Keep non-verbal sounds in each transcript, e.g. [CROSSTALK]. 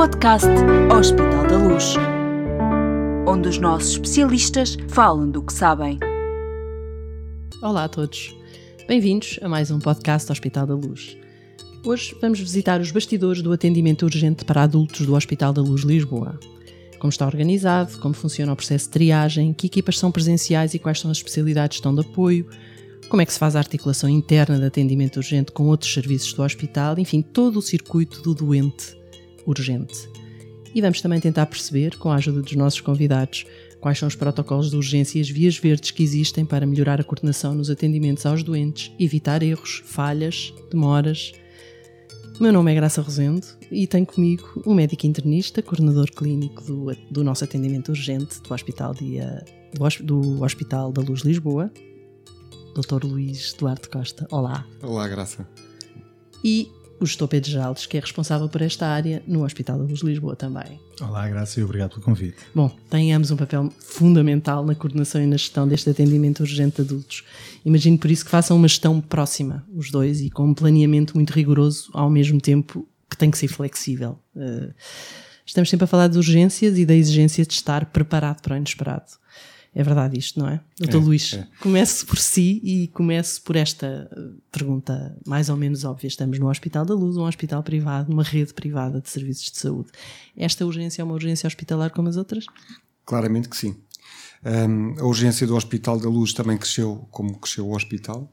podcast Hospital da Luz, onde os nossos especialistas falam do que sabem. Olá a todos, bem-vindos a mais um podcast Hospital da Luz. Hoje vamos visitar os bastidores do atendimento urgente para adultos do Hospital da Luz Lisboa. Como está organizado, como funciona o processo de triagem, que equipas são presenciais e quais são as especialidades que estão de apoio, como é que se faz a articulação interna de atendimento urgente com outros serviços do hospital, enfim, todo o circuito do doente urgente. E vamos também tentar perceber, com a ajuda dos nossos convidados, quais são os protocolos de urgência e as vias verdes que existem para melhorar a coordenação nos atendimentos aos doentes, evitar erros, falhas, demoras. O meu nome é Graça Rosendo e tenho comigo um médico internista, coordenador clínico do, do nosso atendimento urgente do Hospital, Dia, do, do Hospital da Luz Lisboa, Dr. Luís Duarte Costa. Olá. Olá, Graça. E o gestor Pedro Jaldes, que é responsável por esta área no Hospital da Luz de Lisboa também. Olá, Graça, e obrigado pelo convite. Bom, têm ambos um papel fundamental na coordenação e na gestão deste atendimento urgente de adultos. Imagino por isso que façam uma gestão próxima, os dois, e com um planeamento muito rigoroso, ao mesmo tempo que tem que ser flexível. Uh, estamos sempre a falar de urgências e da exigência de estar preparado para o inesperado. É verdade isto, não é? Doutor é, Luís, é. comece por si e comece por esta eh, pergunta mais ou menos óbvia. Estamos no Hospital da Luz, um hospital privado, uma rede privada de serviços de saúde. Esta urgência é uma urgência hospitalar como as outras? Claramente que sim. Um, a urgência do Hospital da Luz também cresceu como cresceu o hospital.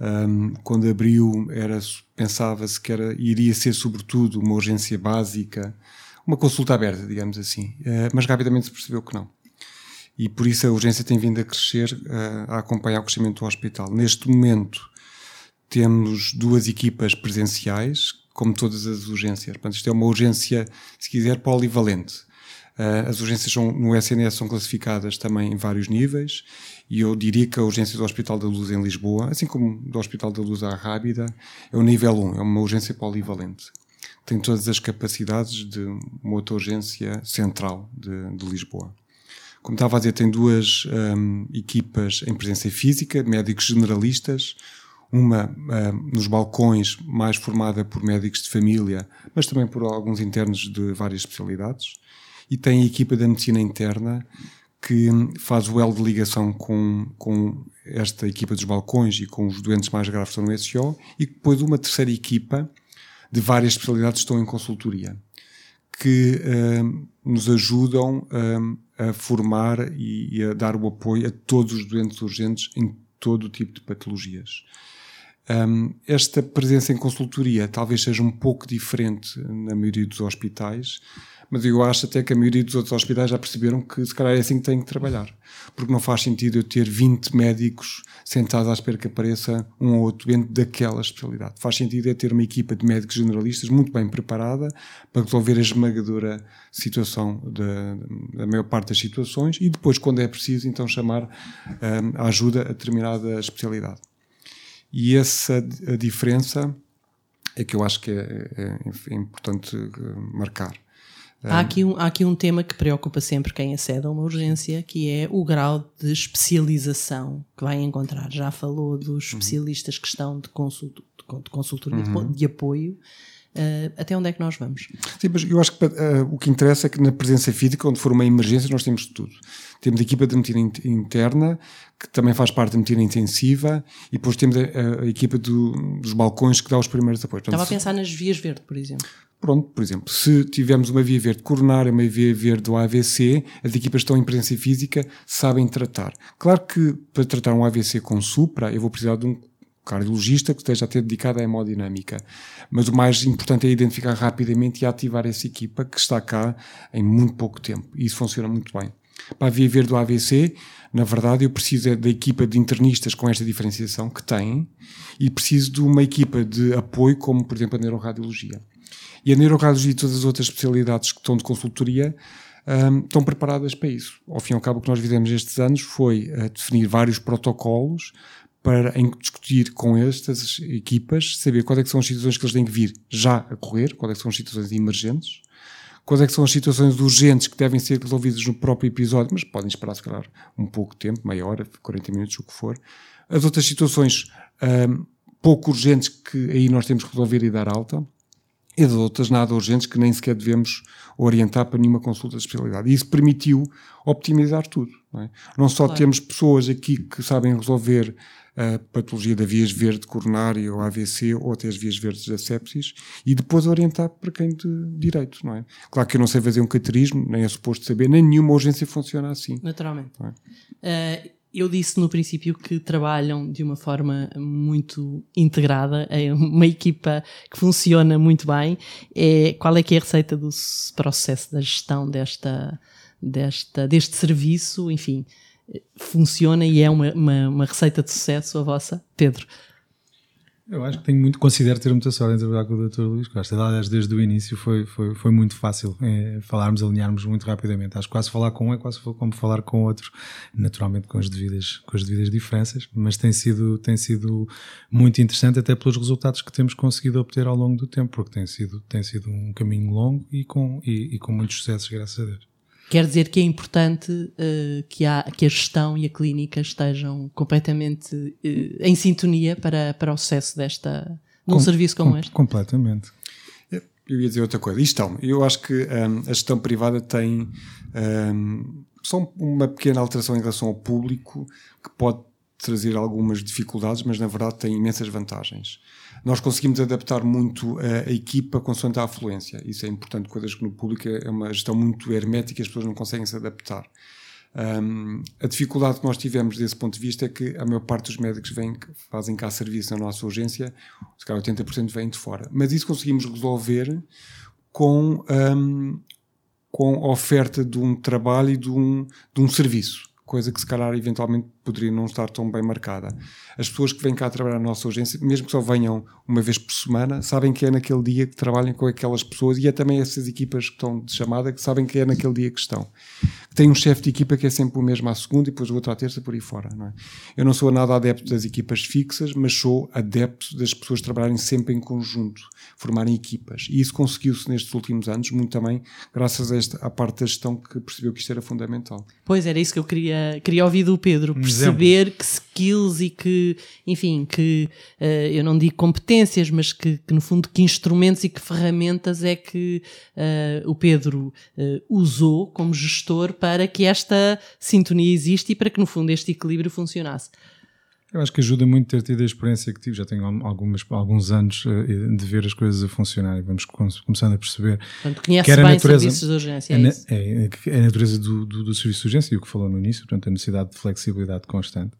Um, quando abriu, era, pensava-se que era, iria ser sobretudo uma urgência básica, uma consulta aberta, digamos assim. Uh, mas rapidamente se percebeu que não e por isso a urgência tem vindo a crescer, uh, a acompanhar o crescimento do hospital. Neste momento temos duas equipas presenciais, como todas as urgências. Portanto, isto é uma urgência, se quiser, polivalente. Uh, as urgências são, no SNS são classificadas também em vários níveis e eu diria que a urgência do Hospital da Luz em Lisboa, assim como do Hospital da Luz à Rábida, é o nível 1, é uma urgência polivalente. Tem todas as capacidades de uma outra urgência central de, de Lisboa. Como estava a dizer, tem duas um, equipas em presença física, médicos generalistas, uma um, nos balcões mais formada por médicos de família, mas também por alguns internos de várias especialidades, e tem a equipa da medicina interna que hum, faz o elo de ligação com, com esta equipa dos balcões e com os doentes mais graves que estão no SO, e depois uma terceira equipa de várias especialidades estão em consultoria, que um, nos ajudam um, a formar e, e, a dar o apoio a todos os doentes urgentes em todo o tipo de patologias. Um, esta presença em consultoria talvez seja um pouco diferente na maioria dos hospitais, mas eu acho até que a maioria dos outros hospitais já perceberam que se calhar é assim que têm que trabalhar. Porque não faz sentido eu ter 20 médicos sentados à espera que apareça um ou outro doente daquela especialidade. Faz sentido é ter uma equipa de médicos generalistas muito bem preparada para resolver a esmagadora situação da, da maior parte das situações e depois, quando é preciso, então chamar um, a ajuda a determinada especialidade. E essa diferença é que eu acho que é, é, é importante eh, marcar. Há aqui, um, há aqui um tema que preocupa sempre quem acede a uma urgência, que é o grau de especialização que vai encontrar. Já falou dos uhum. especialistas que estão de, consult, de consultoria, uhum. de apoio. Uh, até onde é que nós vamos? Sim, mas eu acho que uh, o que interessa é que na presença física, onde for uma emergência, nós temos tudo. Temos a equipa de medicina interna, que também faz parte da medicina intensiva, e depois temos a, a equipa do, dos balcões que dá os primeiros apoios. Portanto, Estava a pensar nas vias verde, por exemplo. Pronto, por exemplo, se tivermos uma via verde coronária, uma via verde do AVC, as equipas que estão em presença física sabem tratar. Claro que para tratar um AVC com supra, eu vou precisar de um cardiologista que esteja a ter dedicado à hemodinâmica. Mas o mais importante é identificar rapidamente e ativar essa equipa que está cá em muito pouco tempo. E isso funciona muito bem. Para verde do AVC, na verdade, eu preciso é da equipa de internistas com esta diferenciação que têm e preciso de uma equipa de apoio, como por exemplo a neuroradiologia. E a neuroradiologia e todas as outras especialidades que estão de consultoria um, estão preparadas para isso. Ao fim e ao cabo, o que nós fizemos estes anos foi uh, definir vários protocolos para em discutir com estas equipas, saber quais é são as situações que eles têm que vir já a correr, quais é são as situações emergentes, quais é são as situações urgentes que devem ser resolvidas no próprio episódio, mas podem esperar, se calhar, um pouco de tempo, meia hora, 40 minutos, o que for. As outras situações um, pouco urgentes que aí nós temos que resolver e dar alta. e das outras nada urgentes que nem sequer devemos orientar para nenhuma consulta de especialidade. E isso permitiu optimizar tudo. Não, é? não só claro. temos pessoas aqui que sabem resolver a patologia da vias verde coronária ou AVC ou até as vias verdes da sepsis e depois orientar para quem de direito, não é? Claro que eu não sei fazer um caterismo, nem é suposto saber, nem nenhuma urgência funciona assim. Naturalmente. É? Uh, eu disse no princípio que trabalham de uma forma muito integrada, é uma equipa que funciona muito bem. É, qual é que é a receita do processo da gestão desta, desta, deste serviço? Enfim, funciona e é uma, uma, uma receita de sucesso a vossa, Pedro? Eu acho que tenho muito, considero ter muita sorte em trabalhar com o Dr. Luís Costa. Aliás, desde o início foi, foi, foi muito fácil é, falarmos, alinharmos muito rapidamente. Acho que quase falar com um é quase como falar com outro, naturalmente com as devidas, com as devidas diferenças, mas tem sido, tem sido muito interessante até pelos resultados que temos conseguido obter ao longo do tempo, porque tem sido, tem sido um caminho longo e com, e, e com muitos sucessos, graças a Deus. Quer dizer que é importante uh, que, a, que a gestão e a clínica estejam completamente uh, em sintonia para, para o sucesso desta, de um com, serviço como com, este? Completamente. Eu ia dizer outra coisa. Isto, eu acho que um, a gestão privada tem um, só uma pequena alteração em relação ao público que pode trazer algumas dificuldades, mas na verdade tem imensas vantagens nós conseguimos adaptar muito a, a equipa consoante a afluência. Isso é importante, coisas que no público é uma gestão muito hermética, as pessoas não conseguem se adaptar. Um, a dificuldade que nós tivemos desse ponto de vista é que a maior parte dos médicos vêm, fazem cá serviço na nossa urgência, se calhar 80% vêm de fora. Mas isso conseguimos resolver com, um, com a oferta de um trabalho e de um, de um serviço coisa que se calhar eventualmente poderia não estar tão bem marcada. As pessoas que vêm cá trabalhar na nossa urgência, mesmo que só venham uma vez por semana, sabem que é naquele dia que trabalham com aquelas pessoas e é também essas equipas que estão de chamada que sabem que é naquele dia que estão. Tem um chefe de equipa que é sempre o mesmo à segunda e depois o outro à terça por aí fora. Não é? Eu não sou nada adepto das equipas fixas, mas sou adepto das pessoas trabalharem sempre em conjunto, formarem equipas. E isso conseguiu-se nestes últimos anos, muito também graças a esta, à parte da gestão que percebeu que isto era fundamental. Pois era isso que eu queria queria ouvir do Pedro, perceber que skills e que, enfim, que uh, eu não digo competências, mas que, que, no fundo que instrumentos e que ferramentas é que uh, o Pedro uh, usou como gestor para que esta sintonia existe e para que no fundo este equilíbrio funcionasse. Eu acho que ajuda muito ter tido a experiência que tive. Já tenho algumas, alguns anos uh, de ver as coisas a funcionar e vamos começando a perceber. Portanto, conhece que bem a natureza, serviços de urgência. É, é, é, a natureza do, do, do, serviço de urgência e o que falou no início, portanto, a necessidade de flexibilidade constante.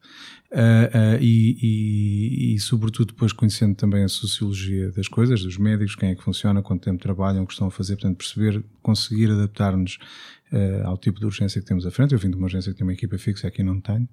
Uh, e, e, e, sobretudo, depois conhecendo também a sociologia das coisas, dos médicos, quem é que funciona, quanto tempo trabalham, o que estão a fazer, portanto, perceber, conseguir adaptar-nos uh, ao tipo de urgência que temos à frente. Eu vim de uma urgência que tem uma equipa fixa, aqui não tenho.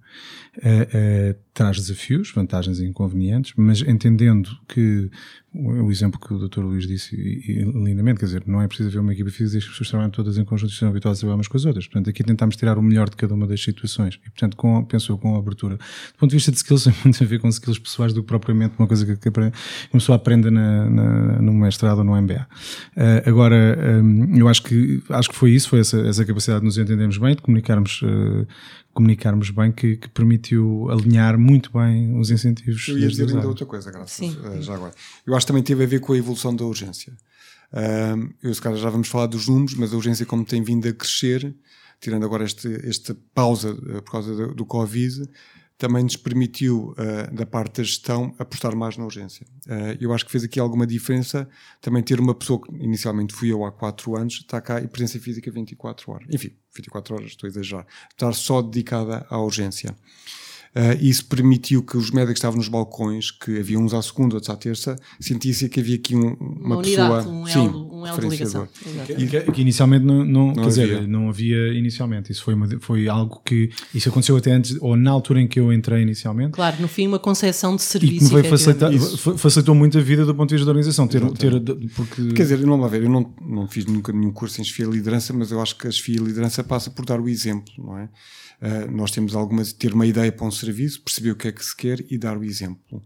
Traz desafios, vantagens e inconvenientes, mas entendendo que o exemplo que o Dr. Luís disse e, lindamente, quer dizer, não é preciso haver uma equipa fixa as pessoas trabalham todas em conjunto e são habituadas a umas com as outras. Portanto, aqui tentamos tirar o melhor de cada uma das situações e, portanto, com, penso com a abertura. Do ponto de vista de skills, [LAUGHS] tem muito a ver com skills pessoais do que propriamente uma coisa que, que uma pessoa aprende na, na, no mestrado ou no MBA. Uh, agora, um, eu acho que, acho que foi isso, foi essa, essa capacidade de nos entendermos bem, de comunicarmos uh, comunicarmos bem que, que, permitiu alinhar muito bem os incentivos. Eu ia dizer ainda outra coisa, graças Sim. Uh, já agora. Eu acho que também teve a ver com a evolução da urgência. Uh, eu, se calhar, já vamos falar dos números, mas a urgência, como tem vindo a crescer, tirando agora este, esta pausa por causa do, do Covid, também nos permitiu, uh, da parte da gestão, apostar mais na urgência. Uh, eu acho que fez aqui alguma diferença também ter uma pessoa que inicialmente fui eu há 4 anos, está cá e presença física 24 horas. Enfim, 24 horas, estou a exagerar. Estar só dedicada à urgência. Uh, isso permitiu que os médicos que estavam nos balcões, que havia uns à segunda, outros à terça, sentissem que havia aqui um, uma, uma unidade, pessoa. Um sim, elo, um elo de ligação. Que, que, que, inicialmente não, não, não quer havia. dizer, não havia inicialmente. Isso foi, uma, foi algo que. Isso aconteceu até antes, ou na altura em que eu entrei inicialmente. Claro, no fim, uma concepção de serviço. E que facilitar, facilitou muito a vida do ponto de vista da organização. Ter, ter, porque... Quer dizer, não vai ver, eu não, não fiz nunca nenhum curso em chefia liderança, mas eu acho que a chefia liderança passa por dar o exemplo, não é? Uh, nós temos algumas, ter uma ideia para um serviço, perceber o que é que se quer e dar o exemplo.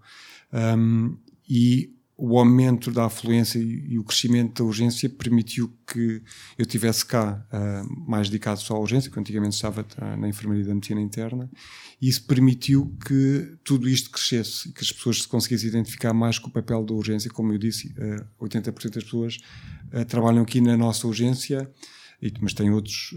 Um, e o aumento da afluência e, o crescimento da urgência permitiu que eu tivesse cá uh, mais dedicado só à urgência, porque antigamente estava uh, na enfermaria da medicina interna, e isso permitiu que tudo isto crescesse que as pessoas se conseguissem identificar mais com o papel da urgência. Como eu disse, uh, 80% das pessoas uh, trabalham aqui na nossa urgência mas tem outros,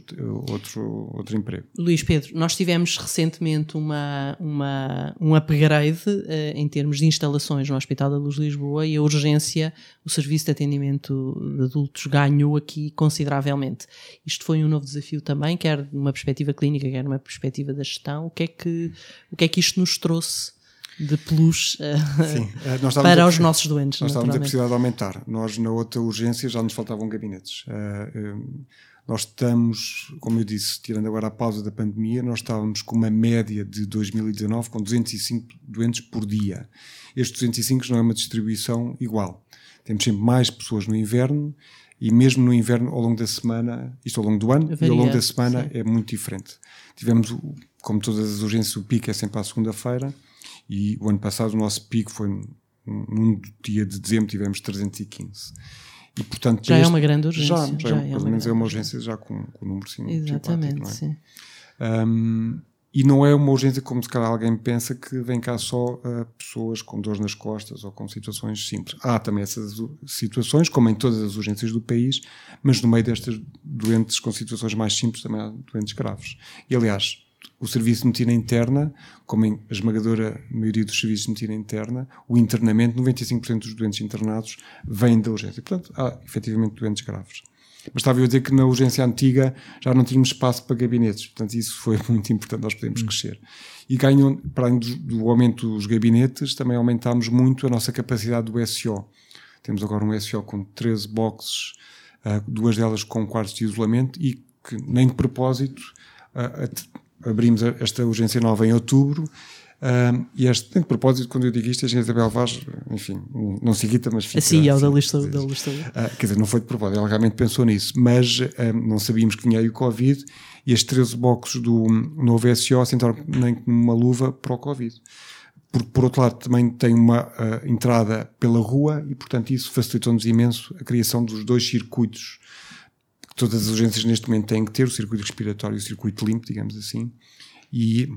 outro, outro emprego. Luís Pedro, nós tivemos recentemente uma, uma, um upgrade uh, em termos de instalações no Hospital da Luz de Lisboa e a urgência, o serviço de atendimento de adultos ganhou aqui consideravelmente. Isto foi um novo desafio também, quer numa perspectiva clínica, quer numa perspectiva da gestão. O que é que, o que, é que isto nos trouxe? de plus uh, Sim, para a, os nossos doentes. Nós estávamos a precisar de aumentar. Nós, na outra urgência, já nos faltavam gabinetes. Uh, nós estamos, como eu disse, tirando agora a pausa da pandemia, nós estávamos com uma média de 2019 com 205 doentes por dia. Estes 205 não é uma distribuição igual. Temos sempre mais pessoas no inverno e mesmo no inverno, ao longo da semana, isto ao longo do ano, Varia, e ao longo da semana sim. é muito diferente. Tivemos, como todas as urgências, o pico é sempre à segunda-feira e o ano passado o nosso pico foi num dia de dezembro, tivemos 315. E, portanto, já este, é uma grande urgência. Já, já, já é, pelo menos é uma urgência já com, com o número sim, Exatamente, é? sim. Um, e não é uma urgência como se calhar alguém pensa que vem cá só uh, pessoas com dores nas costas ou com situações simples. Há também essas situações, como em todas as urgências do país, mas no meio destas doentes com situações mais simples também há doentes graves. E aliás, o serviço de medicina interna, como em a esmagadora maioria dos serviços de medicina interna, o internamento, 95% dos doentes internados vêm da urgência. Portanto, há efetivamente doentes graves. Mas estava eu a dizer que na urgência antiga já não tínhamos espaço para gabinetes, portanto isso foi [LAUGHS] muito importante, nós podemos hum. crescer. E ganham, para além do, do aumento dos gabinetes, também aumentámos muito a nossa capacidade do SO. Temos agora um SO com 13 boxes, uh, duas delas com quartos de isolamento e que nem de propósito uh, abrimos esta urgência nova em outubro. Um, e este, tem de propósito, quando eu digo isto, a gente Isabel Vaz, enfim, não se irrita, mas fica. Assim, é o da lista. Da lista. Uh, quer dizer, não foi de propósito, ela realmente pensou nisso, mas um, não sabíamos que vinha aí o Covid e as 13 boxes do novo SO sentaram nem numa luva para o Covid. Por, por outro lado, também tem uma uh, entrada pela rua e, portanto, isso facilitou-nos imenso a criação dos dois circuitos todas as urgências neste momento têm que ter o circuito respiratório e o circuito limpo, digamos assim. E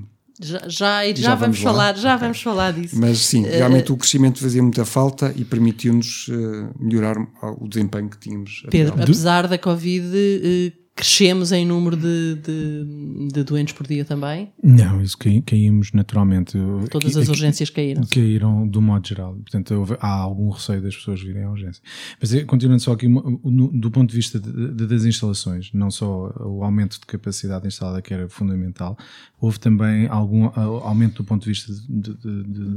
já, já, já, já vamos, falar, já okay. vamos falar disso. Mas sim, eh, realmente uh, o crescimento fazia muita falta e permitiu-nos uh, melhorar o desempenho que tínhamos. Pedro, apesar da Covid, uh, crescemos em número de, de, de, doentes por dia também? Não, isso cai, caímos naturalmente. Todas as urgências caíram. Caíram do modo geral. Portanto, houve, há algum receio das pessoas virem à urgência. Mas eh, continuando só aqui, do ponto de vista de, das instalações, não só o aumento de capacidade instalada que era fundamental, houve também algum aumento do ponto de vista de,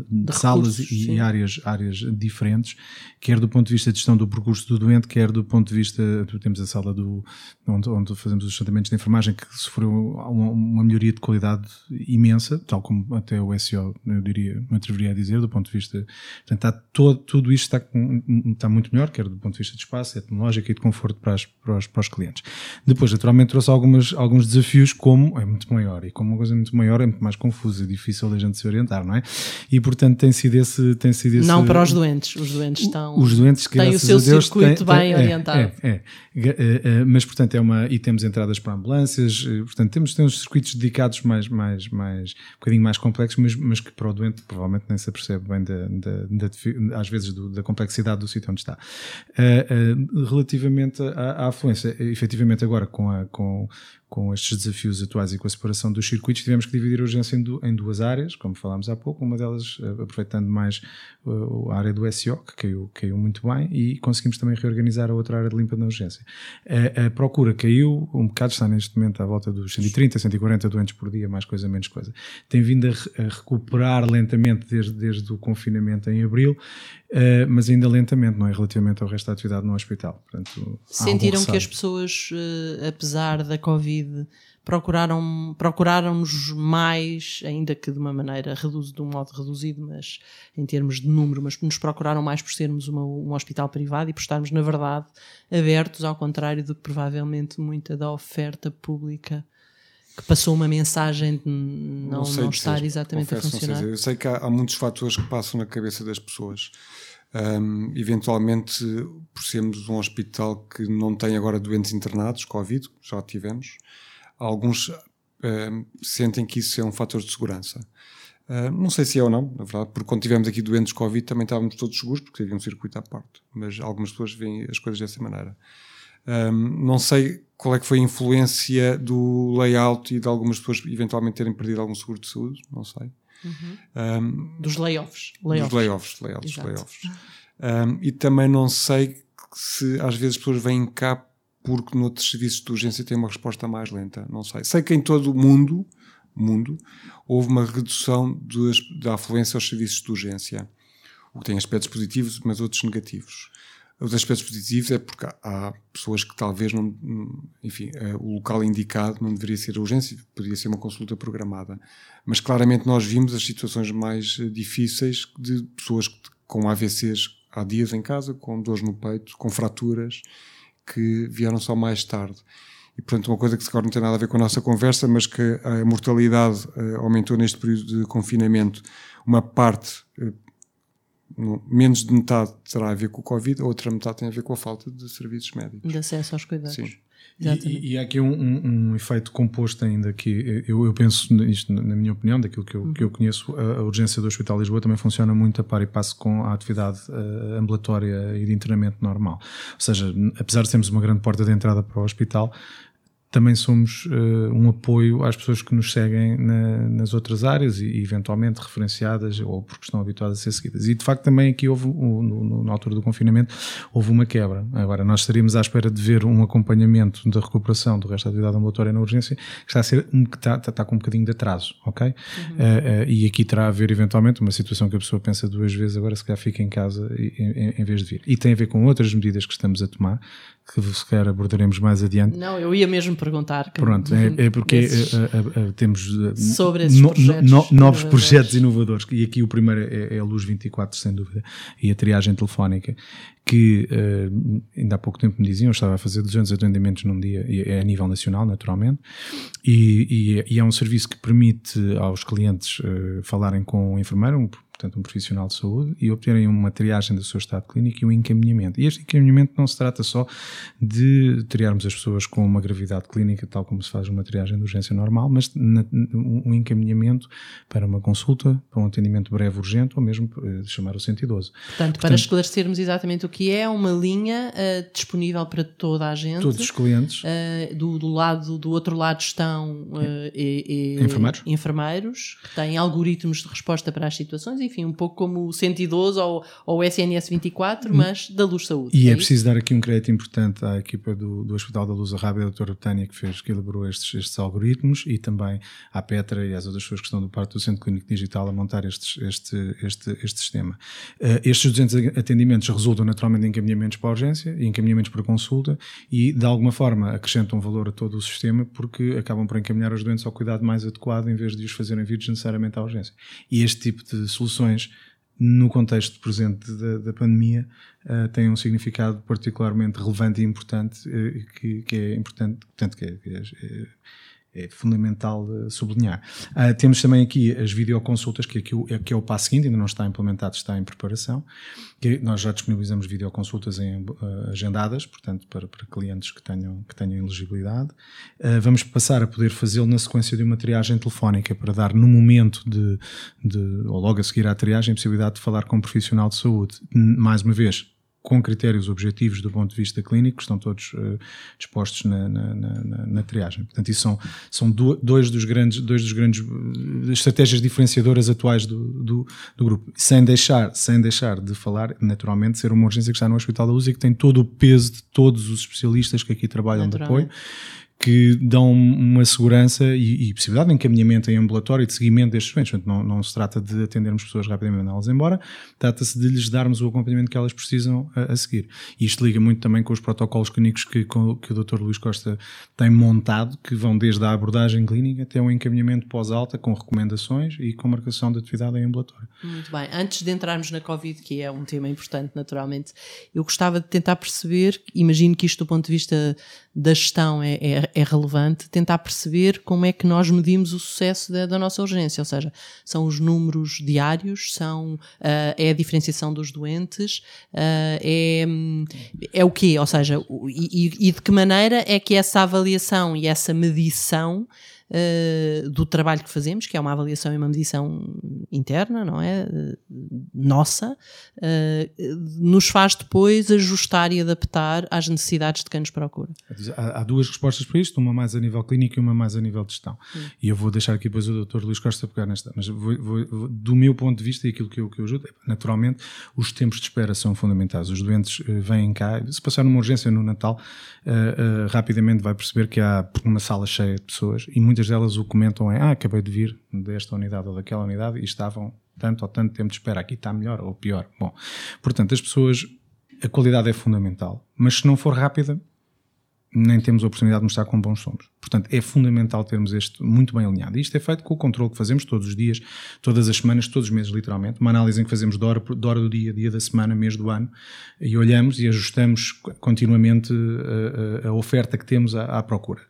de salas recursos, e áreas, áreas diferentes, quer do ponto de vista de gestão do percurso do doente, quer do ponto de vista, temos a sala do, onde, onde fazemos os tratamentos de enfermagem, que sofreu uma, uma, melhoria de qualidade imensa, tal como até o SEO, eu diria, me atreveria a dizer, do ponto de vista. Portanto, está todo, tudo isto está, está muito melhor, quer do ponto de vista de espaço, tecnológico e de conforto para, as, para, os, para os clientes. Depois, naturalmente, trouxe algumas, alguns desafios, como é muito maior, e como uma coisa muito maior é muito mais confusa, é difícil da gente se orientar, não é? E, portanto, tem sido esse. Tem sido esse não para os doentes, os doentes estão. Os doentes que têm o seu Deus, circuito têm, bem é, orientado. É, é, é, mas, portanto, é uma. E temos entradas para ambulâncias, eh, portanto temos, temos circuitos dedicados mais, mais, mais, um bocadinho mais complexos, mas, mas que para o doente provavelmente nem se apercebe bem da, da, da às vezes do, da complexidade do sítio onde está. Uh, uh, relativamente à, à afluência, efetivamente agora com, a, com, com estes desafios atuais e com a separação dos circuitos, tivemos que dividir a urgência em, duas áreas, como falámos há pouco, uma delas uh, aproveitando mais uh, a área do SEO, que caiu, caiu muito bem, e conseguimos também reorganizar a outra área de limpa na urgência. a procura caiu um bocado, está neste momento à volta dos 130, 140 doentes por dia, mais coisa, menos coisa. Tem vindo a, a recuperar lentamente desde, desde o confinamento em abril, uh, mas ainda lentamente, não é? Relativamente ao resto da atividade no hospital. Portanto, Sentiram que as pessoas, apesar da Covid, Covid procuraram procuraram-nos mais, ainda que de uma maneira reduzido, de um modo reduzido, mas em termos de número, mas nos procuraram mais por sermos uma, um hospital privado e por estarmos, na verdade, abertos, ao contrário do que provavelmente muita da oferta pública que passou uma mensagem de não, não, não estar exatamente Confesso, a funcionar. Eu sei que há, há, muitos fatores que passam na cabeça das pessoas. Um, eventualmente, por sermos um hospital que não tem agora doentes internados, Covid, já tivemos, alguns um, sentem que isso é um fator de segurança. Uh, não sei se é ou não, na verdade, porque quando tivemos aqui doentes Covid também estávamos todos seguros, porque havia um circuito à parte. Mas algumas pessoas veem as coisas dessa maneira. Um, não sei qual é que foi a influência do layout e de algumas pessoas eventualmente terem perdido algum seguro de saúde, não sei. Uhum. Um, dos layoffs. layoffs. Dos layoffs, layouts, layoffs. Um, e também não sei se às vezes as pessoas vêm cá porque noutros serviços de urgência têm uma resposta mais lenta, não sei. Sei que em todo o mundo, mundo houve uma redução das, da afluência aos serviços de urgência, o que tem aspectos positivos, mas outros negativos. Os aspectos positivos é porque há pessoas que talvez não, enfim, eh, o local indicado não deveria ser a urgência, poderia ser uma consulta programada. Mas claramente nós vimos as situações mais eh, difíceis de pessoas com AVCs há dias em casa, com dores no peito, com fraturas, que vieram só mais tarde. E, portanto, uma coisa que agora não tem nada a ver com a nossa conversa, mas que a mortalidade uh, aumentou neste período de confinamento, uma parte menos de metade terá a ver com o Covid, a outra metade tem a ver com a falta de serviços médicos. De acesso aos cuidados. Sim. E, e, há aqui um, um, um, efeito composto ainda que eu, eu penso nisto, na minha opinião, daquilo que eu, uhum. que eu conheço, a, a, urgência do Hospital de Lisboa também funciona muito a par e passo com a atividade uh, ambulatória e de internamento normal. Ou seja, apesar de termos uma grande porta de entrada para o hospital, também somos uh, um apoio às pessoas que nos seguem na, nas outras áreas e, eventualmente referenciadas ou porque estão habituadas a ser seguidas. E de facto também aqui houve, no, no, na altura do confinamento, houve uma quebra. Agora, nós estaríamos à espera de ver um acompanhamento da recuperação do resto da atividade ambulatória na urgência que está a ser um, que está, está, está com um bocadinho de atraso, ok? Uhum. Uh, uh, e aqui terá a ver eventualmente uma situação que a pessoa pensa duas vezes, agora se calhar fica em casa em, em vez de vir. E tem a ver com outras medidas que estamos a tomar, que se calhar abordaremos mais adiante. Não, eu ia mesmo perguntar. Que, Pronto, é, é porque esses, é, é, temos sobre esses no, projetos, no, novos projetos inovadores, e aqui o primeiro é, é a Luz 24, sem dúvida, e a triagem telefónica, que uh, ainda há pouco tempo me diziam, eu estava a fazer 200 atendimentos num dia, é a nível nacional, naturalmente, e, e, e é um serviço que permite aos clientes uh, falarem com o enfermeiro, um portanto, um profissional de saúde, e obterem uma triagem do seu estado clínico e um encaminhamento. E este encaminhamento não se trata só de triarmos as pessoas com uma gravidade clínica, tal como se faz uma triagem de urgência normal, mas na, um encaminhamento para uma consulta, para um atendimento breve urgente, ou mesmo uh, chamar o 112. Portanto, Portanto, para esclarecermos exatamente o que é, uma linha uh, disponível para toda a gente. Todos os clientes. Uh, do, do, lado, do outro lado estão e, e, enfermeiros. enfermeiros, que têm algoritmos de resposta para as situações enfim, um pouco como o 112 ou, ou o SNS 24, hum. mas da Luz Saúde. E é, é preciso dar aqui um crédito importante à equipa do, do Hospital da Luz Arrábia, a doutora Tânia, que fez, que elaborou estes, estes algoritmos, e também à Petra e às outras pessoas que estão do parte do Centro Clínico Digital a montar estes, este, este, este sistema. Uh, estes 200 atendimentos resultam naturalmente em encaminhamentos para a urgência e encaminhamentos para consulta e, de alguma forma, acrescentam valor a todo o sistema porque acabam por encaminhar os doentes ao cuidado mais adequado em vez de os fazerem vir desnecessariamente à urgência. E este tipo de soluções no contexto presente da, da pandemia uh, têm um significado particularmente relevante e importante uh, que, que, é importante portanto que é, que é, é é fundamental sublinhar. Uh, temos também aqui as videoconsultas, que, aqui, é, que é o passo seguinte, ainda não está implementado, está em preparação. Que nós já disponibilizamos videoconsultas em, uh, agendadas, portanto, para, para clientes que tenham, que tenham elegibilidade. Uh, vamos passar a poder fazê-lo na sequência de uma triagem telefónica, para dar no momento de, de, ou logo a seguir à triagem, a possibilidade de falar com um profissional de saúde. Mais uma vez, com critérios objetivos do ponto de vista clínico, estão todos uh, dispostos na, na, na, na, triagem. Portanto, isso são, são dois dos grandes, dois dos grandes uh, estratégias diferenciadoras atuais do, do, do, grupo. Sem deixar, sem deixar de falar, naturalmente, ser uma urgência que está no Hospital da Luz e que tem todo o peso de todos os especialistas que aqui trabalham de apoio que dão uma segurança e, e, possibilidade de encaminhamento em ambulatório e de seguimento destes doentes. Portanto, não, não se trata de atendermos pessoas rapidamente e mandá-las embora, trata-se de lhes darmos o acompanhamento que elas precisam a, a, seguir. E isto liga muito também com os protocolos clínicos que, com, que o Dr. Luís Costa tem montado, que vão desde a abordagem clínica até o encaminhamento pós-alta, com recomendações e com marcação de atividade em ambulatório. Muito bem. Antes de entrarmos na Covid, que é um tema importante, naturalmente, eu gostava de tentar perceber, imagino que isto do ponto de vista da gestão é, é é relevante tentar perceber como é que nós medimos o sucesso da, da nossa urgência, ou seja, são os números diários, são, uh, é a diferenciação dos doentes, uh, é, é o quê? Ou seja, e, e, de que maneira é que essa avaliação e essa medição uh, do trabalho que fazemos, que é uma avaliação e uma medição interna, não é? Uh, nossa, uh, nos faz depois ajustar e adaptar às necessidades de quem nos procura. Há, há, duas respostas para isto, uma mais a nível clínico e uma mais a nível de gestão. Hum. E eu vou deixar aqui depois o Dr. Luís Costa pegar nesta, mas vou, vou, do meu ponto de vista e aquilo que eu, que eu ajudo, naturalmente, os tempos de espera são fundamentais. Os doentes vêm cá, se passar numa urgência no Natal, rapidamente vai perceber que há uma sala cheia de pessoas e muitas delas o comentam é, ah, acabei de vir desta unidade ou daquela unidade e estavam tanto ou tanto tempo de espera, aqui está melhor ou pior. Bom, portanto, as pessoas, a qualidade é fundamental, mas se não for rápida, nem temos a oportunidade de mostrar quão bons somos. Portanto, é fundamental termos este muito bem alinhado. E isto é feito com o controle que fazemos todos os dias, todas as semanas, todos os meses, literalmente. Uma análise em que fazemos de hora, de hora do dia, dia da semana, mês do ano, e olhamos e ajustamos continuamente a, a, a oferta que temos à, à procura.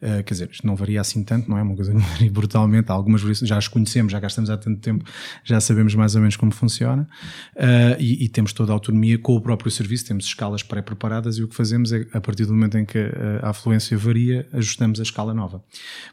Uh, quer dizer, isto não varia assim tanto, não é uma coisa que varia [LAUGHS] brutalmente. Algumas vezes já as conhecemos, já gastamos há tanto tempo, já sabemos mais ou menos como funciona. Uh, e, e, temos toda a autonomia com o próprio serviço, temos escalas pré-preparadas e o que fazemos é, a partir do momento em que a afluência varia, ajustamos a escala nova.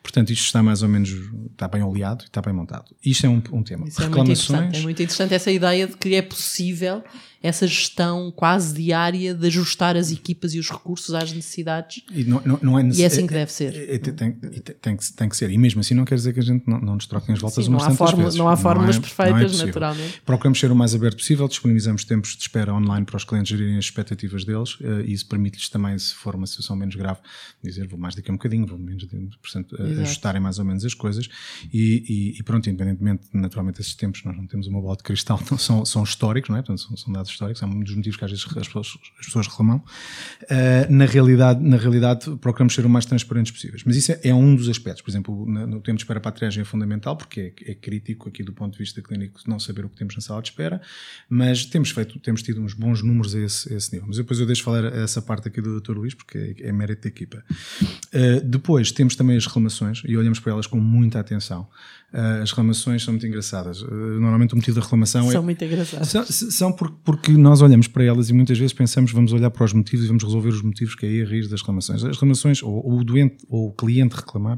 Portanto, isto está mais ou menos, está bem oleado e está bem montado. Isto é um, um tema. Isso Reclamações. É muito, é muito interessante essa ideia de que é possível essa gestão quase diária de ajustar as equipas e os recursos às necessidades. E, não, não, não é, e é assim que deve ser. É, é, tem, tem, tem, que, tem que ser. E mesmo assim não quer dizer que a gente não, não nos troquem as voltas Sim, umas há fórmula, vezes. Não há fórmulas é, perfeitas, naturalmente. Procuramos ser o mais aberto possível, disponibilizamos tempos de espera online para os clientes gerirem as expectativas deles uh, e isso permite-lhes também, se for uma situação menos grave, dizer vou mais daqui a um bocadinho, vou menos, portanto, ajustarem mais ou menos as coisas e, e, e, pronto, independentemente, naturalmente, esses tempos, nós não temos uma bola de cristal, [LAUGHS] então são, são históricos, não é? Portanto, são, são dados históricos, há muitos motivos que às vezes as pessoas, as pessoas reclamam, uh, na, realidade, na realidade procuramos ser o mais transparentes possíveis. Mas isso é, é um dos aspectos. Por exemplo, no, no tempo de espera para a triagem é fundamental, porque é, é, crítico aqui do ponto de vista clínico não saber o que temos na sala de espera, mas temos feito, temos tido uns bons números a esse, a esse nível. Mas depois eu deixo falar essa parte aqui do Dr. Luís, porque é, é mérito da equipa. Uh, depois temos também as reclamações e olhamos para elas com muita atenção. Uh, as reclamações são muito engraçadas. Uh, normalmente o motivo da reclamação são é. São muito engraçadas. São, são porque, porque, nós olhamos para elas e muitas vezes pensamos vamos olhar para os motivos e vamos resolver os motivos que é aí a raiz das reclamações. As reclamações, ou, ou o doente ou o cliente reclamar,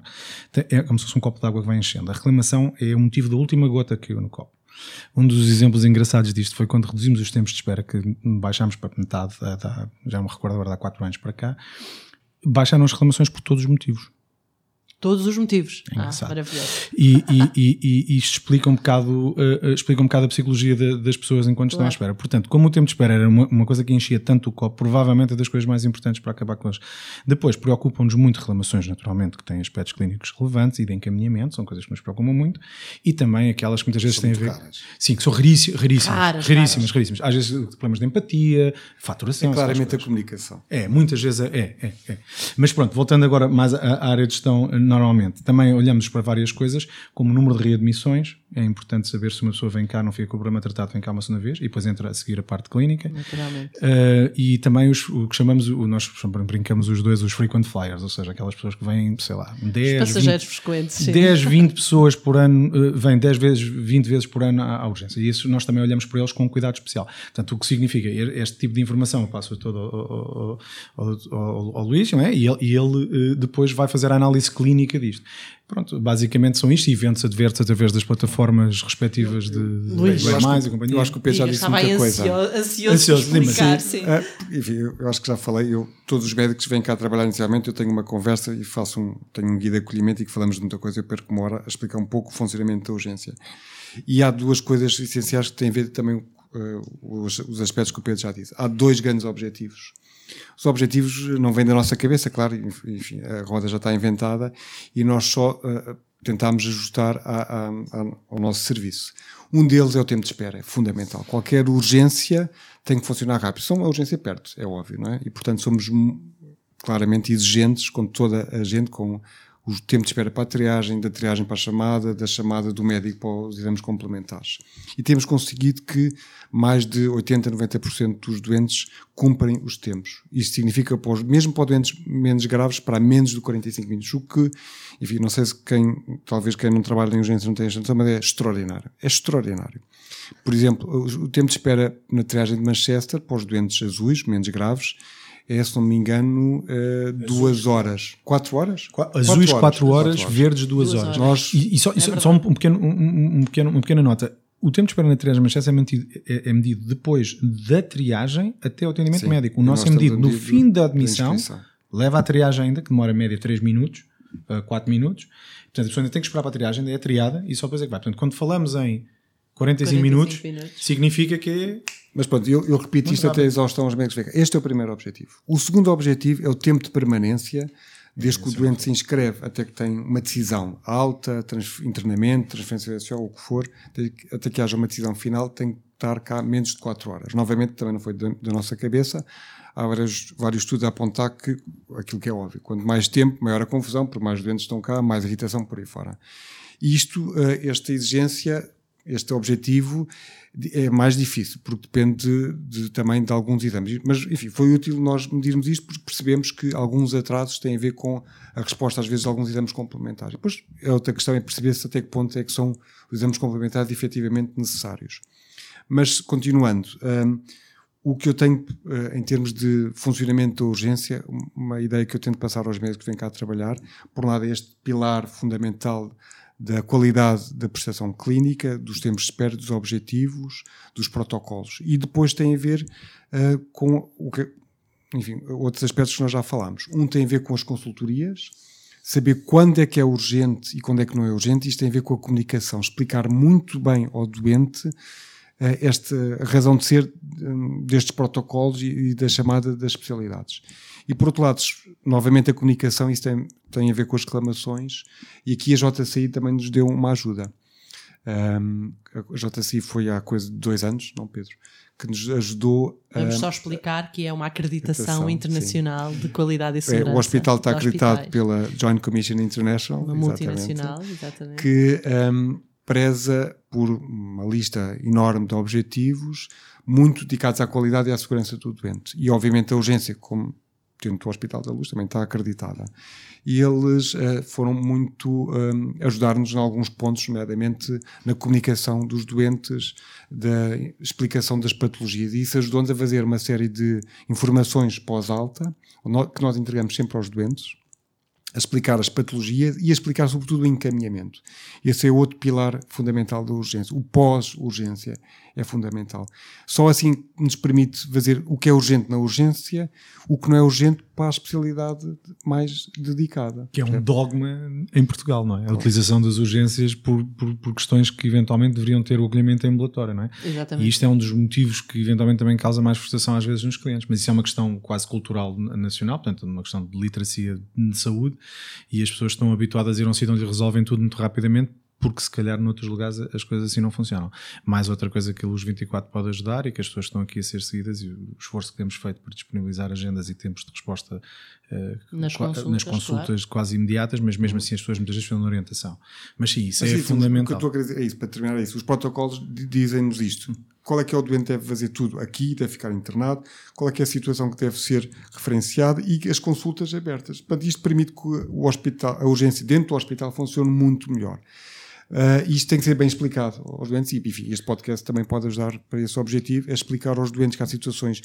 é como se fosse um copo de água que vai enchendo. A reclamação é o motivo da última gota que caiu no copo. Um dos exemplos engraçados disto foi quando reduzimos os tempos de espera, que baixámos para metade, já me recordo agora, há 4 anos para cá, baixaram as reclamações por todos os motivos todos os motivos. É ah, maravilhoso. E, e, e, e, isto explica um bocado, uh, explica um bocado a psicologia de, das pessoas enquanto claro. estão à espera. Portanto, como o tempo de espera era uma, uma, coisa que enchia tanto o copo, provavelmente é das coisas mais importantes para acabar com eles. Depois, preocupam-nos muito reclamações, naturalmente, que têm aspectos clínicos relevantes e de encaminhamento, são coisas que nos preocupam muito, e também aquelas que muitas vezes têm a ver. Caras. Sim, que são raríssimas, raríssimas, caras, raríssimas, raríssimas. Às vezes problemas de empatia, faturação. É claramente a comunicação. É, muitas vezes é, é, é. Mas pronto, voltando agora mais à, à área de gestão normalmente. Também olhamos para várias coisas, como o número de readmissões. É importante saber se uma pessoa vem cá, não fica com o problema tratado, vem cá uma segunda vez, e depois entra a seguir a parte clínica. Naturalmente. Uh, e também os, o que chamamos, o, nós brincamos os dois, os frequent flyers, ou seja, aquelas pessoas que vêm, sei lá, 10, passageiros 20, frequentes, sim. 10, 20 [LAUGHS] pessoas por ano, uh, vêm 10 vezes, 20 vezes por ano à, à, urgência. E isso nós também olhamos para eles com cuidado especial. Portanto, o que significa, este tipo de informação eu passo todo ao, ao, ao, ao Luís, não é? e ele, e ele uh, depois vai fazer a análise clínica disto. Pronto, basicamente são isto, eventos adversos através das plataformas respectivas de Luís, mais e companhia. Eu acho que o Pedro já disse muita coisa. Ansioso, ansioso de explicar, sim. É, enfim, eu acho que já falei, eu, todos os médicos vêm cá trabalhar inicialmente, eu tenho uma conversa e faço um, tenho um guia de acolhimento e que falamos de muita coisa, eu perco uma hora a explicar um pouco o funcionamento da urgência. E há duas coisas essenciais que têm a ver também uh, os, os aspectos que o Pedro já disse. Há dois grandes objetivos os objetivos não vêm da nossa cabeça, claro, enfim, a roda já está inventada e nós só uh, tentámos ajustar a, a, a, ao nosso serviço. Um deles é o tempo de espera, é fundamental. Qualquer urgência tem que funcionar rápido. Só uma urgência perto, é óbvio, não é? E portanto somos claramente exigentes com toda a gente, com o tempo de espera para a triagem, da triagem para a chamada, da chamada do médico para os exames complementares. E temos conseguido que mais de 80, 90% dos doentes cumprem os tempos. Isto significa, para os, mesmo para doentes menos graves, para menos de 45 minutos. O que, enfim, não sei se quem, talvez quem não trabalha em urgência não tenha esta noção, mas é extraordinário. É extraordinário. Por exemplo, o tempo de espera na triagem de Manchester para os doentes azuis, menos graves, é, se não me engano, uh, duas horas. Quatro horas? Qu Azuis, quatro, quatro horas, quatro horas, verdes, duas, duas horas. horas. Nós... E, e só, é só um, pequeno, um, um, pequeno, uma pequena nota. O tempo de espera na triagem Manchester é medido, é, é medido depois da triagem até o atendimento Sim. médico. O nosso é medido no fim da admissão, leva a triagem ainda, que demora média 3 minutos, 4 minutos. Portanto, a pessoa ainda tem que esperar para a triagem, ainda é triada e só depois é que vai. Portanto, quando falamos em 45, 45 minutos, minutos, significa que é mas pronto, eu, eu repito isto até a exaustão aos médicos. Este é o primeiro objetivo. O segundo objetivo é o tempo de permanência, desde que o doente se inscreve até que tem uma decisão alta, internamento, transferência social, ou o que for, até que haja uma decisão final, tem que estar cá menos de 4 horas. Novamente, também não foi da, da nossa cabeça. Há vários, vários estudos a apontar que aquilo que é óbvio. Quanto mais tempo, maior a confusão, por mais doentes estão cá, mais irritação por aí fora. E isto, eh, esta exigência este objetivo é mais difícil, porque depende de, de, também de alguns exames. Mas, enfim, foi útil nós medirmos isto porque percebemos que alguns atrasos têm a ver com a resposta, às vezes, de alguns exames complementares. Depois, a outra questão é perceber-se até que ponto é que são os exames complementares efetivamente necessários. Mas, continuando, um, o que eu tenho uh, em termos de funcionamento da urgência, uma ideia que eu tento passar aos médicos que vêm cá trabalhar, por um lado, é este pilar fundamental da qualidade da prestação clínica, dos tempos de espera, dos objetivos, dos protocolos. E depois tem a ver uh, com o que, enfim, outros aspectos que nós já falámos. Um tem a ver com as consultorias, saber quando é que é urgente e quando é que não é urgente. Isto tem a ver com a comunicação, explicar muito bem ao doente uh, esta razão de ser um, destes protocolos e, e da chamada das especialidades. E por outro lado, novamente a comunicação, isso tem, tem a ver com as reclamações, e aqui a JCI também nos deu uma ajuda. Um, a JCI foi há coisa de dois anos, não Pedro? Que nos ajudou Vamos só explicar que é uma acreditação internacional sim. de qualidade e segurança. É, o hospital está acreditado pela Joint Commission International, uma multinacional, exatamente. que um, preza por uma lista enorme de objetivos, muito dedicados à qualidade e à segurança do doente. E obviamente a urgência, como dentro do Hospital da Luz também está acreditada. E eles uh, foram muito eh, ajudar-nos em alguns pontos, nomeadamente na comunicação dos doentes, da explicação das patologias. E isso ajudou-nos a fazer uma série de informações pós-alta, que nós entregamos sempre aos doentes, a explicar as patologias e a explicar sobretudo o encaminhamento. Esse é outro pilar fundamental da urgência. O pós-urgência é fundamental. Só assim nos permite fazer o que é urgente na urgência, o que não é urgente para a especialidade mais dedicada. Que é um dogma em Portugal, não é? A utilização das urgências por, por, por, questões que eventualmente deveriam ter o acolhimento ambulatório, não é? Exatamente. E isto é um dos motivos que eventualmente também causa mais frustração às vezes nos clientes, mas isso é uma questão quase cultural nacional, portanto, uma questão de literacia de saúde e as pessoas estão habituadas a ir a um sítio onde resolvem tudo muito rapidamente porque se calhar noutros lugares as coisas assim não funcionam. Mais outra coisa que a Luz 24 pode ajudar e que as pessoas estão aqui a ser seguidas e o esforço que temos feito por disponibilizar agendas e tempos de resposta uh, nas consultas, nas consultas claro. quase imediatas, mas mesmo assim as pessoas muitas vezes precisam de orientação. Mas sim, isso mas, é sim, fundamental. O que eu estou a dizer é isso, para terminar é isso. Os protocolos dizem-nos isto. Qual é que é o doente deve fazer tudo aqui, deve ficar internado, qual é que é a situação que deve ser referenciada e as consultas abertas. Portanto, isto permite que o hospital, a urgência dentro do hospital funcione muito melhor. Uh, isto tem que ser bem explicado aos doentes e, enfim, este podcast também pode ajudar para esse objetivo, é explicar aos doentes que há situações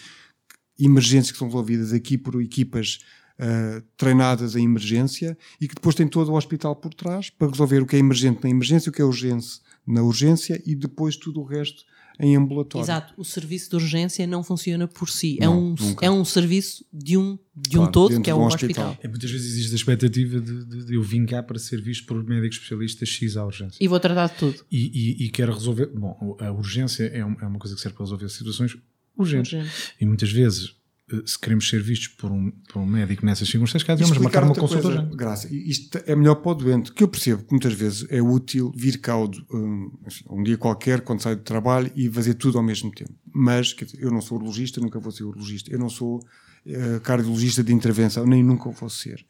emergentes que são resolvidas aqui por equipas uh, treinadas em emergência e que depois tem todo o hospital por trás para resolver o que é emergente na emergência, o que é urgente na urgência e depois tudo o resto em ambulatório. Exato, o serviço de urgência não funciona por si, é não, é, um, é um serviço de um, de claro, um todo que é um hospital. hospital. É, muitas vezes existe a expectativa de, de, de, eu vim cá para ser visto por médicos especialistas X à urgência. E vou tratar de tudo. E, e, e quero resolver. Bom, a urgência é, um, é uma coisa que serve para resolver situações urgentes. Urgente. E muitas vezes se queremos ser vistos por um, por um médico nessas circunstâncias, cá devemos marcar uma consulta. Coisa, graça, isto é melhor para o doente, que eu percebo que muitas vezes é útil vir cá um, um dia qualquer, quando sai do trabalho, e fazer tudo ao mesmo tempo. Mas dizer, eu não sou urologista, nunca vou ser urologista. Eu não sou uh, cardiologista de intervenção, nem nunca vou ser.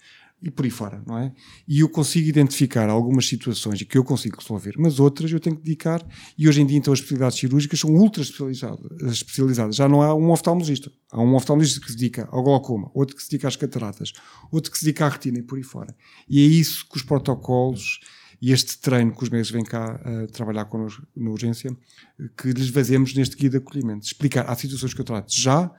E por aí fora, não é? E eu consigo identificar algumas situações que eu consigo resolver, mas outras eu tenho que dedicar, e hoje em dia então as especialidades cirúrgicas são ultra especializadas, já não há um oftalmologista, há um oftalmologista que se dedica ao glaucoma, outro que se dedica às cataratas, outro que se dedica à retina e por aí fora. E é isso que os protocolos e este treino que os médicos vêm cá uh, trabalhar connosco na urgência, que lhes fazemos neste guia de acolhimento. Explicar, há situações que eu trato já,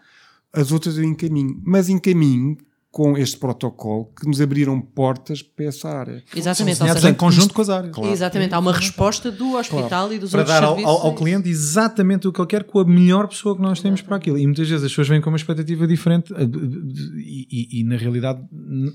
as outras eu encaminho, mas encaminho com este protocolo que nos abriram portas para essa área. Exatamente, São seja, em conjunto com as áreas. Claro. Exatamente, há uma resposta do hospital claro. e dos para outros dar serviços. Ao, ao, ao cliente exatamente o que ele quer com a melhor pessoa que nós temos para aquilo. E muitas vezes as pessoas vêm com uma expectativa diferente eh, e, e, e na realidade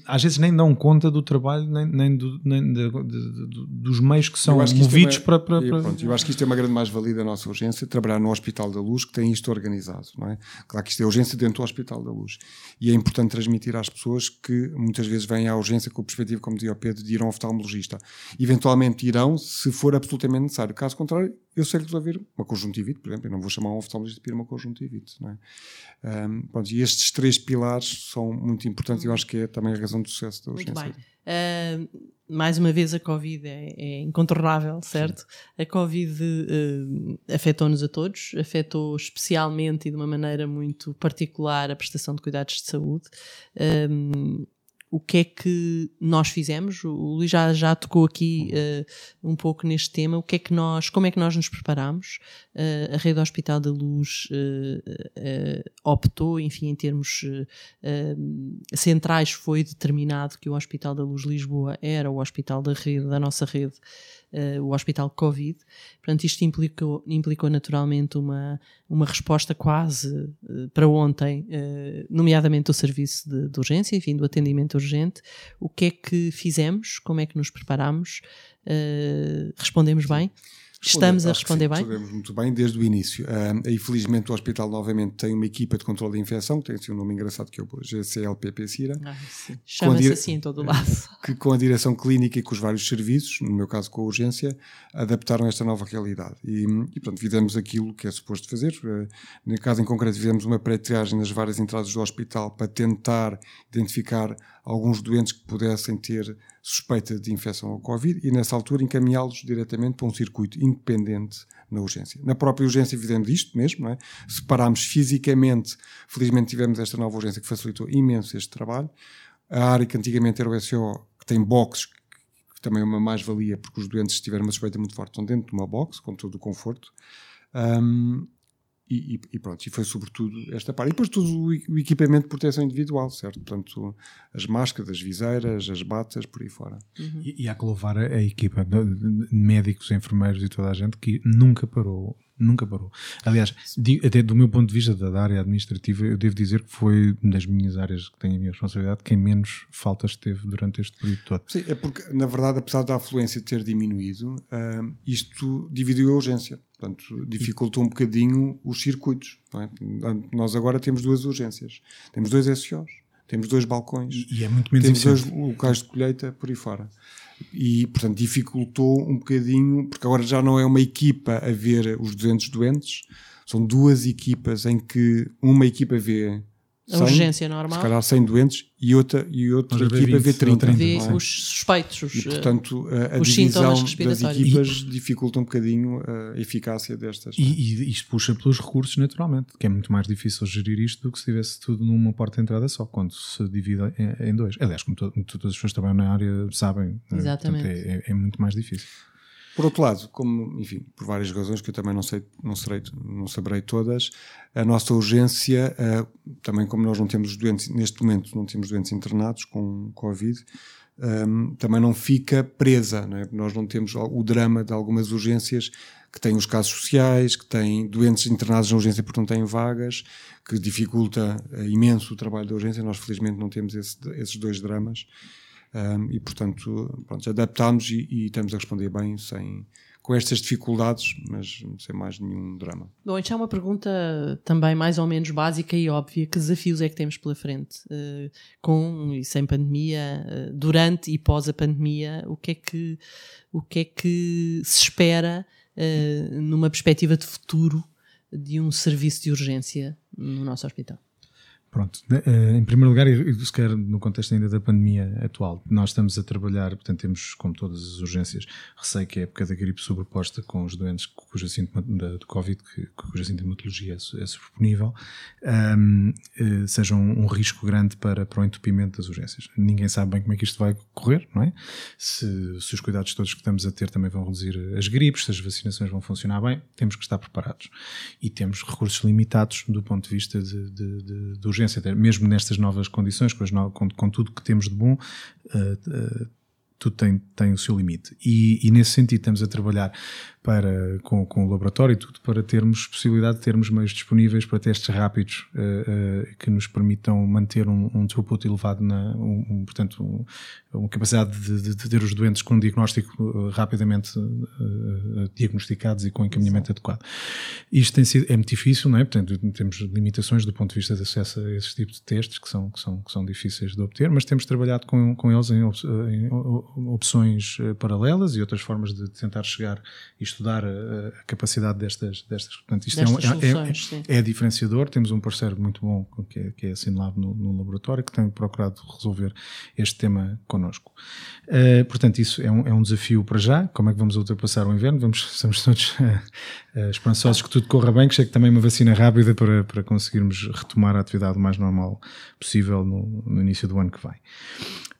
às vezes nem dão conta do trabalho nem, nem, do, nem de, de, de, dos meios que são que movidos é uma, para, para, para... Pronto, eu acho que isto é uma grande mais-valia da nossa urgência, trabalhar no Hospital da Luz que tem isto organizado. Não é? Claro que isto é urgência dentro do Hospital da Luz. E é importante transmitir às pessoas que muitas vezes vêm à urgência com a perspectiva, como dizia o Pedro, de ir a um oftalmologista. Eventualmente irão, se for absolutamente necessário. Caso contrário, eu sei resolver uma conjuntivite, por exemplo. Eu não vou chamar um oftalmologista para ir uma conjuntivite. Não é? um, pronto, e estes três pilares são muito importantes e eu acho que é também a razão do sucesso da urgência. Muito bem. Uh, mais uma vez, a Covid é, é incontornável, certo? Sim. A Covid uh, afetou-nos a todos, afetou especialmente e de uma maneira muito particular a prestação de cuidados de saúde. Um, o que é que nós fizemos. O Luís já, já tocou aqui uh, um pouco neste tema. O que é que nós, como é que nós nos preparamos? Uh, a rede Hospital da Luz uh, optou, enfim, em termos centrais, foi determinado que o Hospital da Luz Lisboa era o hospital da rede, da nossa rede uh, o hospital Covid. Portanto, isto implicou, implicou naturalmente uma, uma resposta quase uh, para ontem, uh, nomeadamente do serviço de, de, urgência, enfim, do atendimento urgente. O que é que fizemos? Como é que nos preparamos? respondemos bem? Estamos a responder sim, bem? Respondemos muito bem desde o início. Uh, e felizmente o hospital novamente tem uma equipa de controle de infecção, que tem assim um nome engraçado que é o GCLPP Cira. Ah, Chama-se assim em todo o lado. [LAUGHS] Que com a direção clínica e com os vários serviços, no meu caso com a urgência, adaptaram esta nova realidade. E, e pronto, fizemos aquilo que é suposto fazer. Uh, no caso em concreto, fizemos uma pré-triagem nas várias entradas do hospital para tentar identificar alguns doentes que pudessem ter suspeita de infecção ao Covid e, nessa altura, encaminhá-los diretamente para um circuito independente na urgência. Na própria urgência fizemos isto mesmo, não é? separámos fisicamente, felizmente tivemos esta nova urgência que facilitou imenso este trabalho. A área que antigamente era o SO, que tem boxes, que também é uma mais-valia, porque os doentes, se tiverem uma suspeita muito forte, estão dentro de uma box, com todo o conforto. Um, e, e, pronto, e foi sobretudo esta parte. E depois todo o equipamento de proteção individual, certo? Portanto, as máscaras, as viseiras, as batas, por aí fora. Uhum. E, e, há que louvar a, a equipa médicos, enfermeiros e toda a gente que nunca parou nunca parou. Aliás, até do meu ponto de vista da área administrativa, eu devo dizer que foi das minhas áreas que tenho a minha responsabilidade quem menos faltas teve durante este período todo. Sim, é porque, na verdade, apesar da afluência ter diminuído, uh, isto dividiu a urgência. Portanto, dificultou um bocadinho os circuitos. É? Nós agora temos duas urgências. Temos dois SOs, temos dois balcões. E é muito menos Temos dois locais de colheita por aí fora e, portanto, dificultou um bocadinho, porque agora já não é uma equipa a ver os 200 doentes, são duas equipas em que uma equipa vê a 100, urgência normal. Se calhar 100 doentes e outra, e outra equipa vê 30. 30 vê é? os suspeitos. Os, e, portanto, a, a divisão das equipas e, dificulta um bocadinho a eficácia destas. E, e, isto puxa pelos recursos, naturalmente, que é muito mais difícil gerir isto do que se tivesse tudo numa porta de entrada só, quando se divide em, em dois. Aliás, como, to, todas as pessoas que trabalham na área sabem, né? Exatamente. Portanto, é, é, é muito mais difícil. Por outro lado, como, enfim, por várias razões que eu também não sei, não, serei, não saberei todas, a nossa urgência, uh, também como nós não temos doentes, neste momento não temos doentes internados com Covid, um, ehm, também não fica presa, não é? Nós não temos o drama de algumas urgências que têm os casos sociais, que têm doentes internados na urgência porque não têm vagas, que dificulta uh, imenso o trabalho da urgência. Nós felizmente não temos esse, esses dois dramas. Um, e, portanto, pronto, adaptámos e, e, estamos a responder bem sem, com estas dificuldades, mas sem mais nenhum drama. Bom, então é uma pergunta também mais ou menos básica e óbvia. Que desafios é que temos pela frente? Uh, com e sem pandemia, uh, durante e pós a pandemia, o que é que, o que, é que se espera uh, numa perspectiva de futuro de um serviço de urgência no nosso hospital? Pronto, eh, em primeiro lugar, se calhar no contexto ainda da pandemia atual, nós estamos a trabalhar, portanto temos, como todas as urgências, receio que a época da gripe sobreposta com os doentes cuja sintoma, do Covid, cuja sintomatologia é, é superponível, um, ehm, seja um, um, risco grande para, para o entupimento das urgências. Ninguém sabe bem como é que isto vai correr, não é? Se, se os cuidados todos que estamos a ter também vão reduzir as gripes, se as vacinações vão funcionar bem, temos que estar preparados. E temos recursos limitados do ponto de vista de, de, de, de urgência urgência, mesmo nestas novas condições, com, no, com, com tudo que temos de bom, uh, uh, tudo tem, tem o seu limite. E, e, nesse sentido estamos a trabalhar para, com, com o laboratório e tudo para termos possibilidade de termos meios disponíveis para testes rápidos uh, uh, que nos permitam manter um, um throughput elevado, na, um, um portanto, um, uma capacidade de, de, de, ter os doentes com um diagnóstico uh, rapidamente diagnosticados e com encaminhamento Exato. adequado. Isto tem sido, é muito difícil, não é? Portanto, temos limitações do ponto de vista de acesso a esses tipos de testes que são, que são, que são difíceis de obter, mas temos trabalhado com, com eles em, em opções paralelas e outras formas de tentar chegar e estudar a, a capacidade destas, destas. Portanto, isto destas é, um, é, é, é, diferenciador. Temos um parceiro muito bom que é, que é a Sinlab no, no, laboratório que tem procurado resolver este tema connosco. Uh, portanto, isso é um, é um desafio para já. Como é que vamos ultrapassar o inverno? Vamos, [LAUGHS] estamos todos uh, esperançosos que tudo corra bem, que chegue também uma vacina rápida para, para conseguirmos retomar a atividade o mais normal possível no, no início do ano que vem.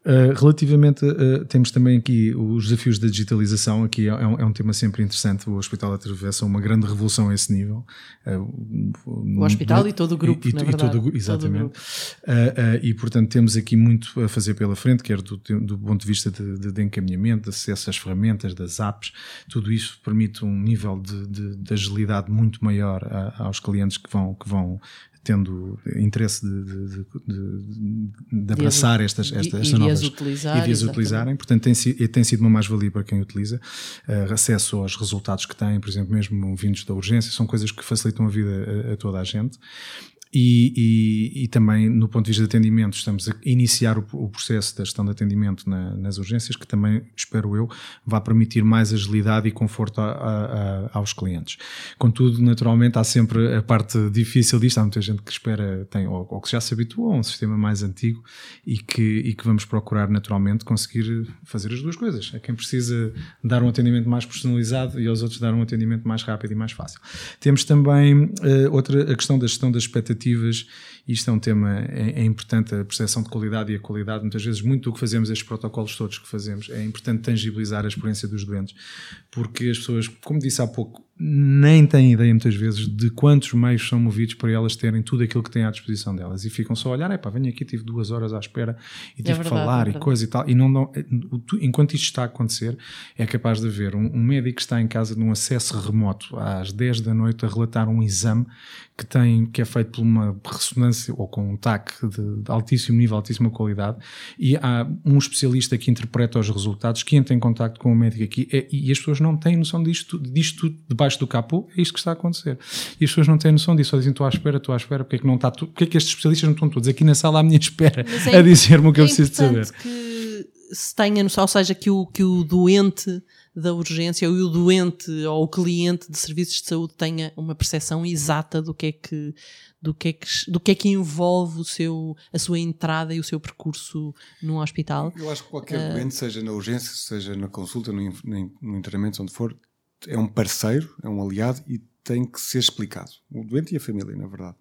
Uh, relativamente, uh, temos também aqui os desafios da digitalização, aqui é, é, um, é um, tema sempre interessante, o Hospital atravessa uma grande revolução a esse nível. Uh, o Hospital e todo o grupo, e, na e todo, Exatamente. Todo e, portanto, temos aqui muito a fazer pela frente, quer do, do ponto de vista de, de, de, encaminhamento, de acesso às ferramentas, das apps, tudo isso permite um nível de, de, de agilidade muito maior a, aos clientes que vão, que vão tendo interesse de, de, de, de abraçar estas, estas, estas novas utilizar, e de as utilizarem. Portanto, tem, tem sido uma mais-valia para quem utiliza. Uh, acesso aos resultados que têm, por exemplo, mesmo vindos da urgência, são coisas que facilitam a vida a, a toda a gente. E, e, e, também no ponto de vista de atendimento, estamos a iniciar o, o processo da gestão de atendimento na, nas urgências, que também, espero eu, vai permitir mais agilidade e conforto a, a, a, aos clientes. Contudo, naturalmente, há sempre a parte difícil disto. Há muita gente que espera, tem, ou, ou que já se habituou a um sistema mais antigo e que, e que vamos procurar naturalmente conseguir fazer as duas coisas. A quem precisa dar um atendimento mais personalizado e aos outros dar um atendimento mais rápido e mais fácil. Temos também uh, outra a questão da gestão das expectativas expectativas. Isto é um tema é, é, importante, a percepção de qualidade e a qualidade. Muitas vezes, muito do que fazemos, estes protocolos todos que fazemos, é importante tangibilizar a experiência dos doentes, porque as pessoas, como disse há pouco, nem têm ideia muitas vezes de quantos meios são movidos para elas terem tudo aquilo que têm à disposição delas e ficam só a olhar, é pá, venho aqui, tive duas horas à espera e é tive que falar é e coisa e tal, e não dão, enquanto isto está a acontecer, é capaz de haver um, um médico que está em casa num acesso remoto às 10 da noite a relatar um exame que tem, que é feito por uma ressonância ou com um TAC de, de altíssimo nível, altíssima qualidade, e há um especialista que interpreta os resultados, que entra em contato com o médico aqui, e, e as pessoas não têm noção disto, disto tudo debaixo debaixo do capô, é isto que está a acontecer. E as pessoas não têm noção disso, só dizem, estou à espera, estou à espera, porque é que não está porque é que estes especialistas não estão todos aqui na sala à minha espera é, a dizer-me o que é eu preciso de saber. que se tenha noção, ou seja, que o, que o doente da urgência ou o doente ou o cliente de serviços de saúde tenha uma percepção exata do que é que do que é que, do que, é que envolve o seu, a sua entrada e o seu percurso num hospital. Eu acho que qualquer uh, doente, seja na urgência, seja na consulta, no, no internamento, onde for, é um parceiro, é um aliado e tem que ser explicado. O doente e a família, na verdade.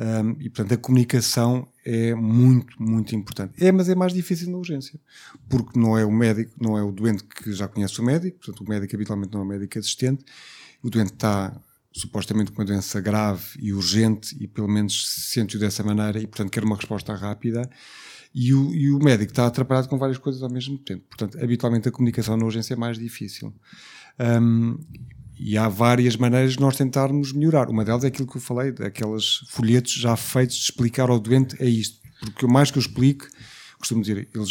Um, e, portanto, a comunicação é muito, muito importante. É, mas é mais difícil na urgência. Porque não é o médico, não é o doente que já conhece o médico, portanto, o médico habitualmente não é o médico assistente. O doente está supostamente com uma doença grave e urgente e pelo menos se sente dessa maneira e, portanto, quer uma resposta rápida. E o, e o médico está atrapalhado com várias coisas ao mesmo tempo. Portanto, habitualmente a comunicação na urgência é mais difícil. Um, e há várias maneiras de nós tentarmos melhorar. Uma delas é aquilo que eu falei, daquelas folhetos já feitos de explicar ao doente é isto. Porque mais que eu explique, costumo dizer, eles,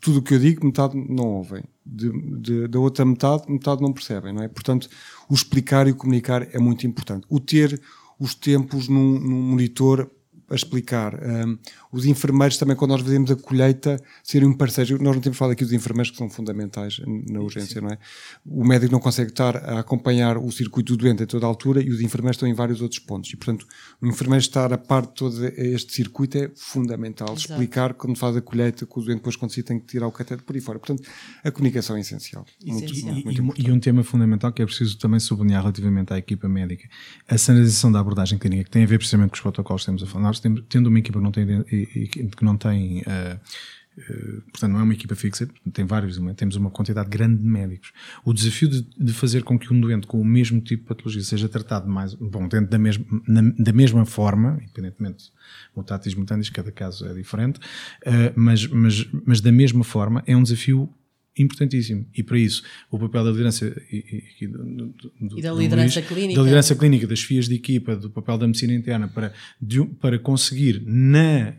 tudo o que eu digo, metade não ouvem. De, de, da outra metade, metade não percebem, não é? Portanto, o explicar e o comunicar é muito importante. O ter os tempos num, num monitor a explicar. Um, os enfermeiros também, quando nós fazemos a colheita, serem um parceiro. Nós não temos falado aqui dos enfermeiros que são fundamentais na urgência, Sim. não é? O médico não consegue estar a acompanhar o circuito do doente em toda a altura e os enfermeiros estão em vários outros pontos. E, portanto, o enfermeiro estar a par de todo este circuito é fundamental. Exato. Explicar quando faz a colheita, que o doente depois, quando se tem que tirar o cateter por aí fora. Portanto, a comunicação é essencial. essencial. Muito, muito e, e, um tema fundamental que é preciso também sublinhar relativamente à equipa médica. A sanitização da abordagem clínica, que tem a ver precisamente com os protocolos que temos a falar. Tendo uma equipa que não tem, que não tem Uh, portanto, não é uma equipa fixa, tem vários, temos uma quantidade grande de médicos. O desafio de, de, fazer com que um doente com o mesmo tipo de patologia seja tratado mais, bom, dentro da, mesma, na, da mesma forma, independentemente mutatis mutandis, cada caso é diferente, uh, mas, mas, mas da mesma forma, é um desafio importantíssimo. E para isso, o papel da liderança e, e, do, do, e da liderança Luís, clínica, da liderança clínica, das FIAs de equipa, do papel da medicina interna para, de, para conseguir na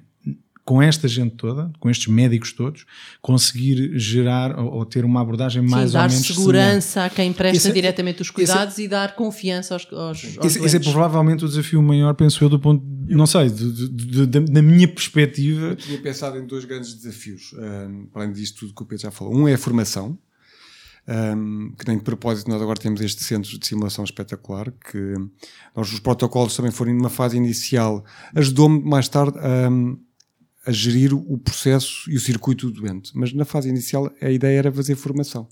com esta gente toda, com estes médicos todos, conseguir gerar ou, ou ter uma abordagem Sim, mais ou menos. Dar segurança a quem presta esse, é- diretamente os cuidados é, e dar confiança aos, aos, aos esse, esse, é provavelmente o desafio maior, penso eu, do ponto, não sei, de, de, de, da minha perspectiva. Eu tinha pensado em dois grandes desafios, um, além disto tudo que o Pedro já falou. Um é a formação. Um, que nem de propósito nós agora temos este centro de simulação espetacular que nós os protocolos também foram numa fase inicial ajudou-me mais tarde a, a gerir o processo e o circuito do doente. Mas na fase inicial a ideia era fazer formação.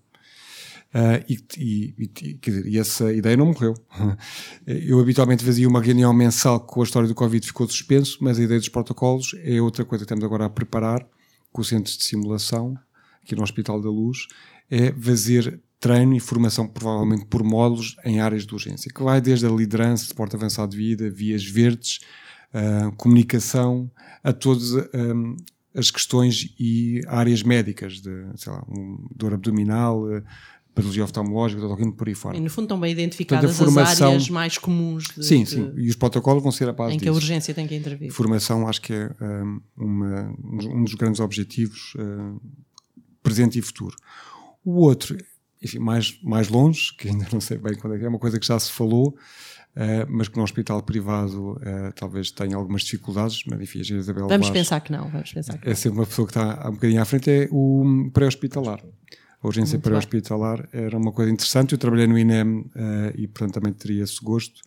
Uh, e, e, e, dizer, e, essa ideia não morreu. [LAUGHS] Eu habitualmente fazia uma reunião mensal com a história do Covid ficou suspenso, mas a ideia dos protocolos é outra coisa que estamos agora a preparar com os centros de simulação, aqui no Hospital da Luz, é fazer treino e formação, provavelmente por módulos, em áreas de urgência, que vai desde a liderança, suporte avançado de vida, vias verdes, uh, comunicação, a todas um, as questões e áreas médicas, de, sei lá, um, dor abdominal, uh, patologia oftalmológica, todo por aí fora. E no fundo estão bem identificadas Portanto, formação, as áreas mais comuns. De, sim, sim, e os protocolos vão ser a base Em que disso. a urgência tem que intervir. Formação acho que é um, uma, um dos grandes objetivos uh, presente e futuro. O outro, enfim, mais, mais longe, que ainda não sei bem quando é que é, uma coisa que já se falou, Uh, mas que no hospital privado uh, talvez tenha algumas dificuldades, mas enfim, a Isabel Vamos Vaz, pensar que não, vamos pensar que É sempre uma pessoa que está um bocadinho à frente, é o pré-hospitalar. A urgência pré-hospitalar era uma coisa interessante, eu trabalhei no INEM uh, e portanto também teria esse gosto,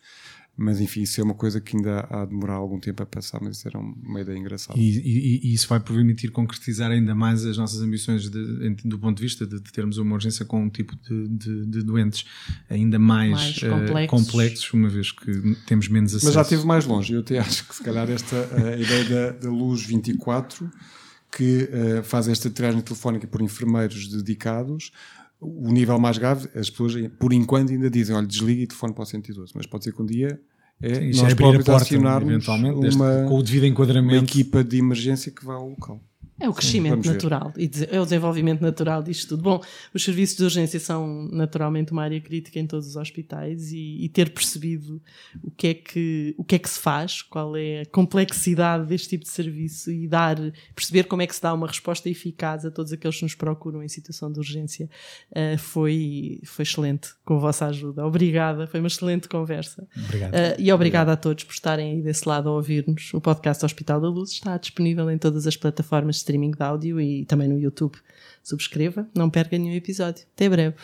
mas enfim, isso é uma coisa que ainda há de demorar algum tempo a passar, mas isso era uma ideia engraçada. E, e, e isso vai permitir concretizar ainda mais as nossas ambições de, do ponto de vista de, de, termos uma urgência com um tipo de, de, de doentes ainda mais, mais uh, complexos. complexos. uma vez que temos menos acesso. Mas já esteve mais longe, eu até [LAUGHS] acho que se calhar esta uh, ideia da, da Luz 24 que uh, faz esta triagem telefónica por enfermeiros dedicados, o nível mais grave, as pessoas, por enquanto, ainda dizem: olha, desligue e telefone para o 112. Mas pode ser que um dia Sim, nós é próprios porta, acionarmos uma, com o devido enquadramento. uma equipa de emergência que vá ao local. É o crescimento Sim, natural e é o desenvolvimento natural disto tudo. Bom, os serviços de urgência são naturalmente uma área crítica em todos os hospitais e, e, ter percebido o que, é que, o que é que se faz, qual é a complexidade deste tipo de serviço e dar, perceber como é que se dá uma resposta eficaz a todos aqueles que nos procuram em situação de urgência uh, foi, foi excelente com a vossa ajuda. Obrigada, foi uma excelente conversa. Obrigado. Uh, e obrigado, obrigado a todos por estarem aí desse lado a ouvir-nos. O podcast Hospital da Luz está disponível em todas as plataformas streaming de áudio e também no YouTube. Subscreva, não perca nenhum episódio. Até breve.